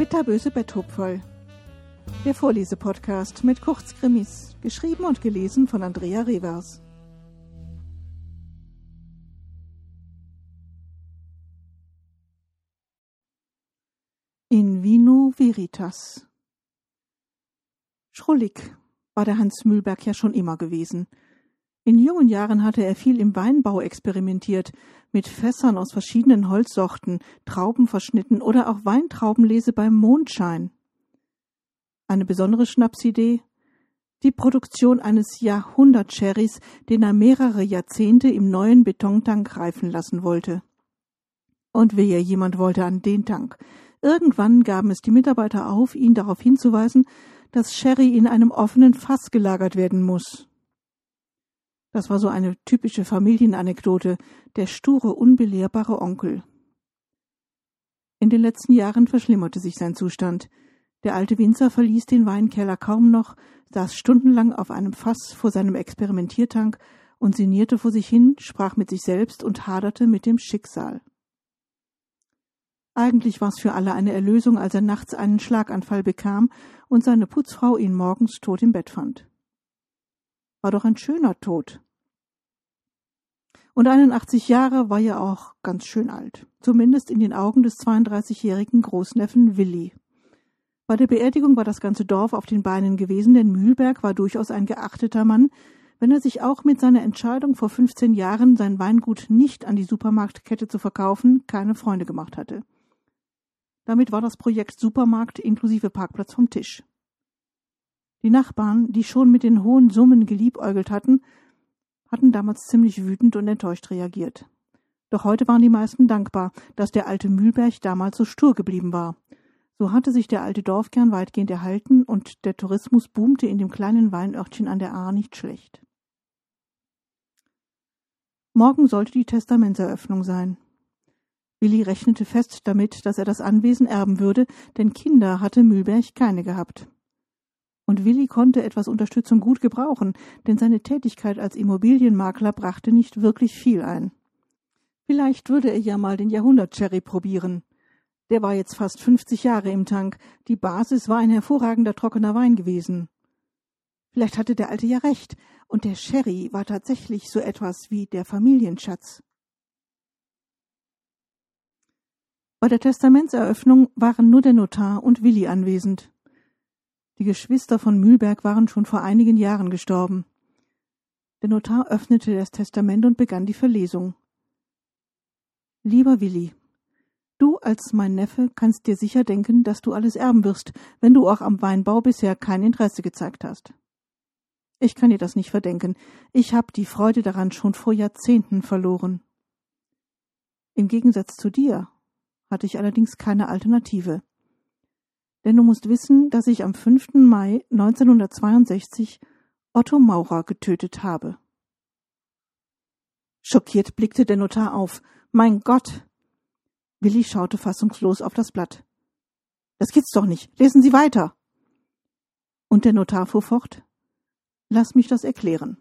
Bitterböse Betthupferl. Der Vorlesepodcast mit Kurzkrimis, geschrieben und gelesen von Andrea Revers. In Vino Veritas. Schrullig war der Hans Mühlberg ja schon immer gewesen. In jungen Jahren hatte er viel im Weinbau experimentiert, mit Fässern aus verschiedenen Holzsorten, Trauben verschnitten oder auch Weintraubenlese beim Mondschein. Eine besondere Schnapsidee? Die Produktion eines Jahrhundert-Sherrys, den er mehrere Jahrzehnte im neuen Betontank reifen lassen wollte. Und wehe, jemand wollte an den Tank. Irgendwann gaben es die Mitarbeiter auf, ihn darauf hinzuweisen, dass Sherry in einem offenen Fass gelagert werden muss. Das war so eine typische Familienanekdote, der sture, unbelehrbare Onkel. In den letzten Jahren verschlimmerte sich sein Zustand. Der alte Winzer verließ den Weinkeller kaum noch, saß stundenlang auf einem Fass vor seinem Experimentiertank und sinnierte vor sich hin, sprach mit sich selbst und haderte mit dem Schicksal. Eigentlich war's für alle eine Erlösung, als er nachts einen Schlaganfall bekam und seine Putzfrau ihn morgens tot im Bett fand. War doch ein schöner Tod. Und 81 Jahre war ja auch ganz schön alt. Zumindest in den Augen des 32-jährigen Großneffen Willi. Bei der Beerdigung war das ganze Dorf auf den Beinen gewesen, denn Mühlberg war durchaus ein geachteter Mann, wenn er sich auch mit seiner Entscheidung vor 15 Jahren, sein Weingut nicht an die Supermarktkette zu verkaufen, keine Freunde gemacht hatte. Damit war das Projekt Supermarkt inklusive Parkplatz vom Tisch. Die Nachbarn, die schon mit den hohen Summen geliebäugelt hatten, hatten damals ziemlich wütend und enttäuscht reagiert. Doch heute waren die meisten dankbar, dass der alte Mühlberg damals so stur geblieben war. So hatte sich der alte Dorfkern weitgehend erhalten und der Tourismus boomte in dem kleinen Weinörtchen an der Ahr nicht schlecht. Morgen sollte die Testamentseröffnung sein. Willi rechnete fest damit, dass er das Anwesen erben würde, denn Kinder hatte Mühlberg keine gehabt. Und Willi konnte etwas Unterstützung gut gebrauchen, denn seine Tätigkeit als Immobilienmakler brachte nicht wirklich viel ein. Vielleicht würde er ja mal den Jahrhundert-Cherry probieren. Der war jetzt fast 50 Jahre im Tank. Die Basis war ein hervorragender trockener Wein gewesen. Vielleicht hatte der Alte ja recht, und der Sherry war tatsächlich so etwas wie der Familienschatz. Bei der Testamentseröffnung waren nur der Notar und Willi anwesend. Die Geschwister von Mühlberg waren schon vor einigen Jahren gestorben. Der Notar öffnete das Testament und begann die Verlesung. Lieber Willi, du als mein Neffe kannst dir sicher denken, dass du alles erben wirst, wenn du auch am Weinbau bisher kein Interesse gezeigt hast. Ich kann dir das nicht verdenken. Ich habe die Freude daran schon vor Jahrzehnten verloren. Im Gegensatz zu dir hatte ich allerdings keine Alternative denn du musst wissen, dass ich am 5. Mai 1962 Otto Maurer getötet habe. Schockiert blickte der Notar auf. Mein Gott! Willi schaute fassungslos auf das Blatt. Das gibt's doch nicht. Lesen Sie weiter. Und der Notar fuhr fort. Lass mich das erklären.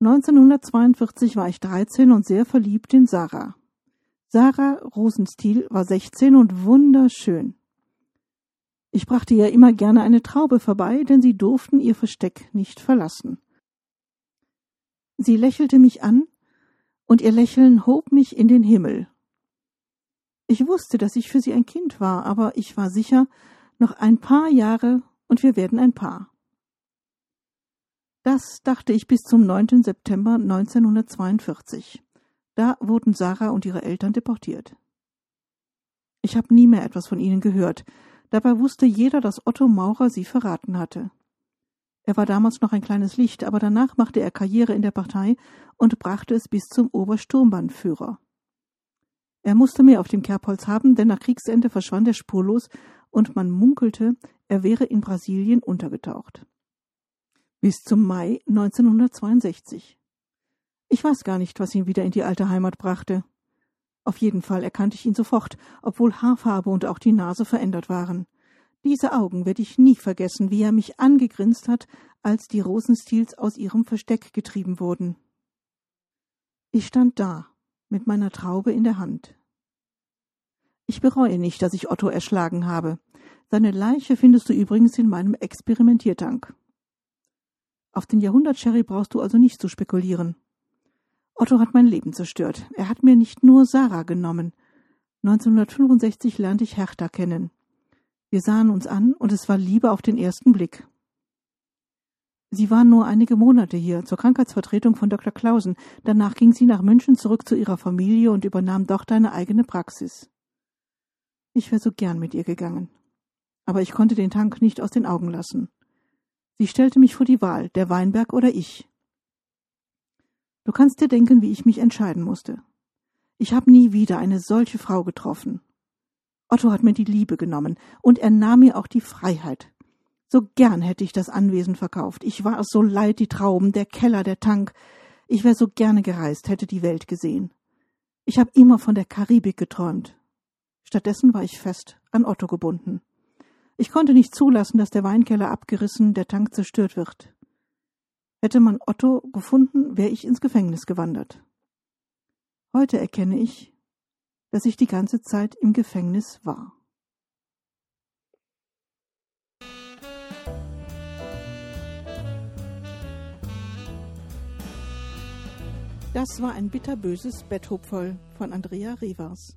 1942 war ich 13 und sehr verliebt in Sarah. Sarah Rosenstiel war 16 und wunderschön. Ich brachte ihr immer gerne eine Traube vorbei, denn sie durften ihr Versteck nicht verlassen. Sie lächelte mich an, und ihr Lächeln hob mich in den Himmel. Ich wusste, dass ich für sie ein Kind war, aber ich war sicher, noch ein paar Jahre und wir werden ein Paar. Das dachte ich bis zum 9. September 1942. Da wurden Sarah und ihre Eltern deportiert. Ich habe nie mehr etwas von ihnen gehört, Dabei wusste jeder, dass Otto Maurer sie verraten hatte. Er war damals noch ein kleines Licht, aber danach machte er Karriere in der Partei und brachte es bis zum Obersturmbannführer. Er musste mehr auf dem Kerbholz haben, denn nach Kriegsende verschwand er spurlos und man munkelte, er wäre in Brasilien untergetaucht. Bis zum Mai 1962. Ich weiß gar nicht, was ihn wieder in die alte Heimat brachte. Auf jeden Fall erkannte ich ihn sofort, obwohl Haarfarbe und auch die Nase verändert waren. Diese Augen werde ich nie vergessen, wie er mich angegrinst hat, als die Rosenstils aus ihrem Versteck getrieben wurden. Ich stand da, mit meiner Traube in der Hand. Ich bereue nicht, dass ich Otto erschlagen habe. Seine Leiche findest du übrigens in meinem Experimentiertank. Auf den Jahrhundert-Sherry brauchst du also nicht zu spekulieren. Otto hat mein Leben zerstört. Er hat mir nicht nur Sarah genommen. 1965 lernte ich Hertha kennen. Wir sahen uns an und es war Liebe auf den ersten Blick. Sie war nur einige Monate hier zur Krankheitsvertretung von Dr. Clausen. Danach ging sie nach München zurück zu ihrer Familie und übernahm dort eine eigene Praxis. Ich wäre so gern mit ihr gegangen. Aber ich konnte den Tank nicht aus den Augen lassen. Sie stellte mich vor die Wahl, der Weinberg oder ich. Du kannst dir denken, wie ich mich entscheiden musste. Ich habe nie wieder eine solche Frau getroffen. Otto hat mir die Liebe genommen, und er nahm mir auch die Freiheit. So gern hätte ich das Anwesen verkauft. Ich war es so leid, die Trauben, der Keller, der Tank. Ich wäre so gerne gereist, hätte die Welt gesehen. Ich habe immer von der Karibik geträumt. Stattdessen war ich fest an Otto gebunden. Ich konnte nicht zulassen, dass der Weinkeller abgerissen, der Tank zerstört wird. Hätte man Otto gefunden, wäre ich ins Gefängnis gewandert. Heute erkenne ich, dass ich die ganze Zeit im Gefängnis war. Das war ein bitterböses Betthupferl von Andrea Revers.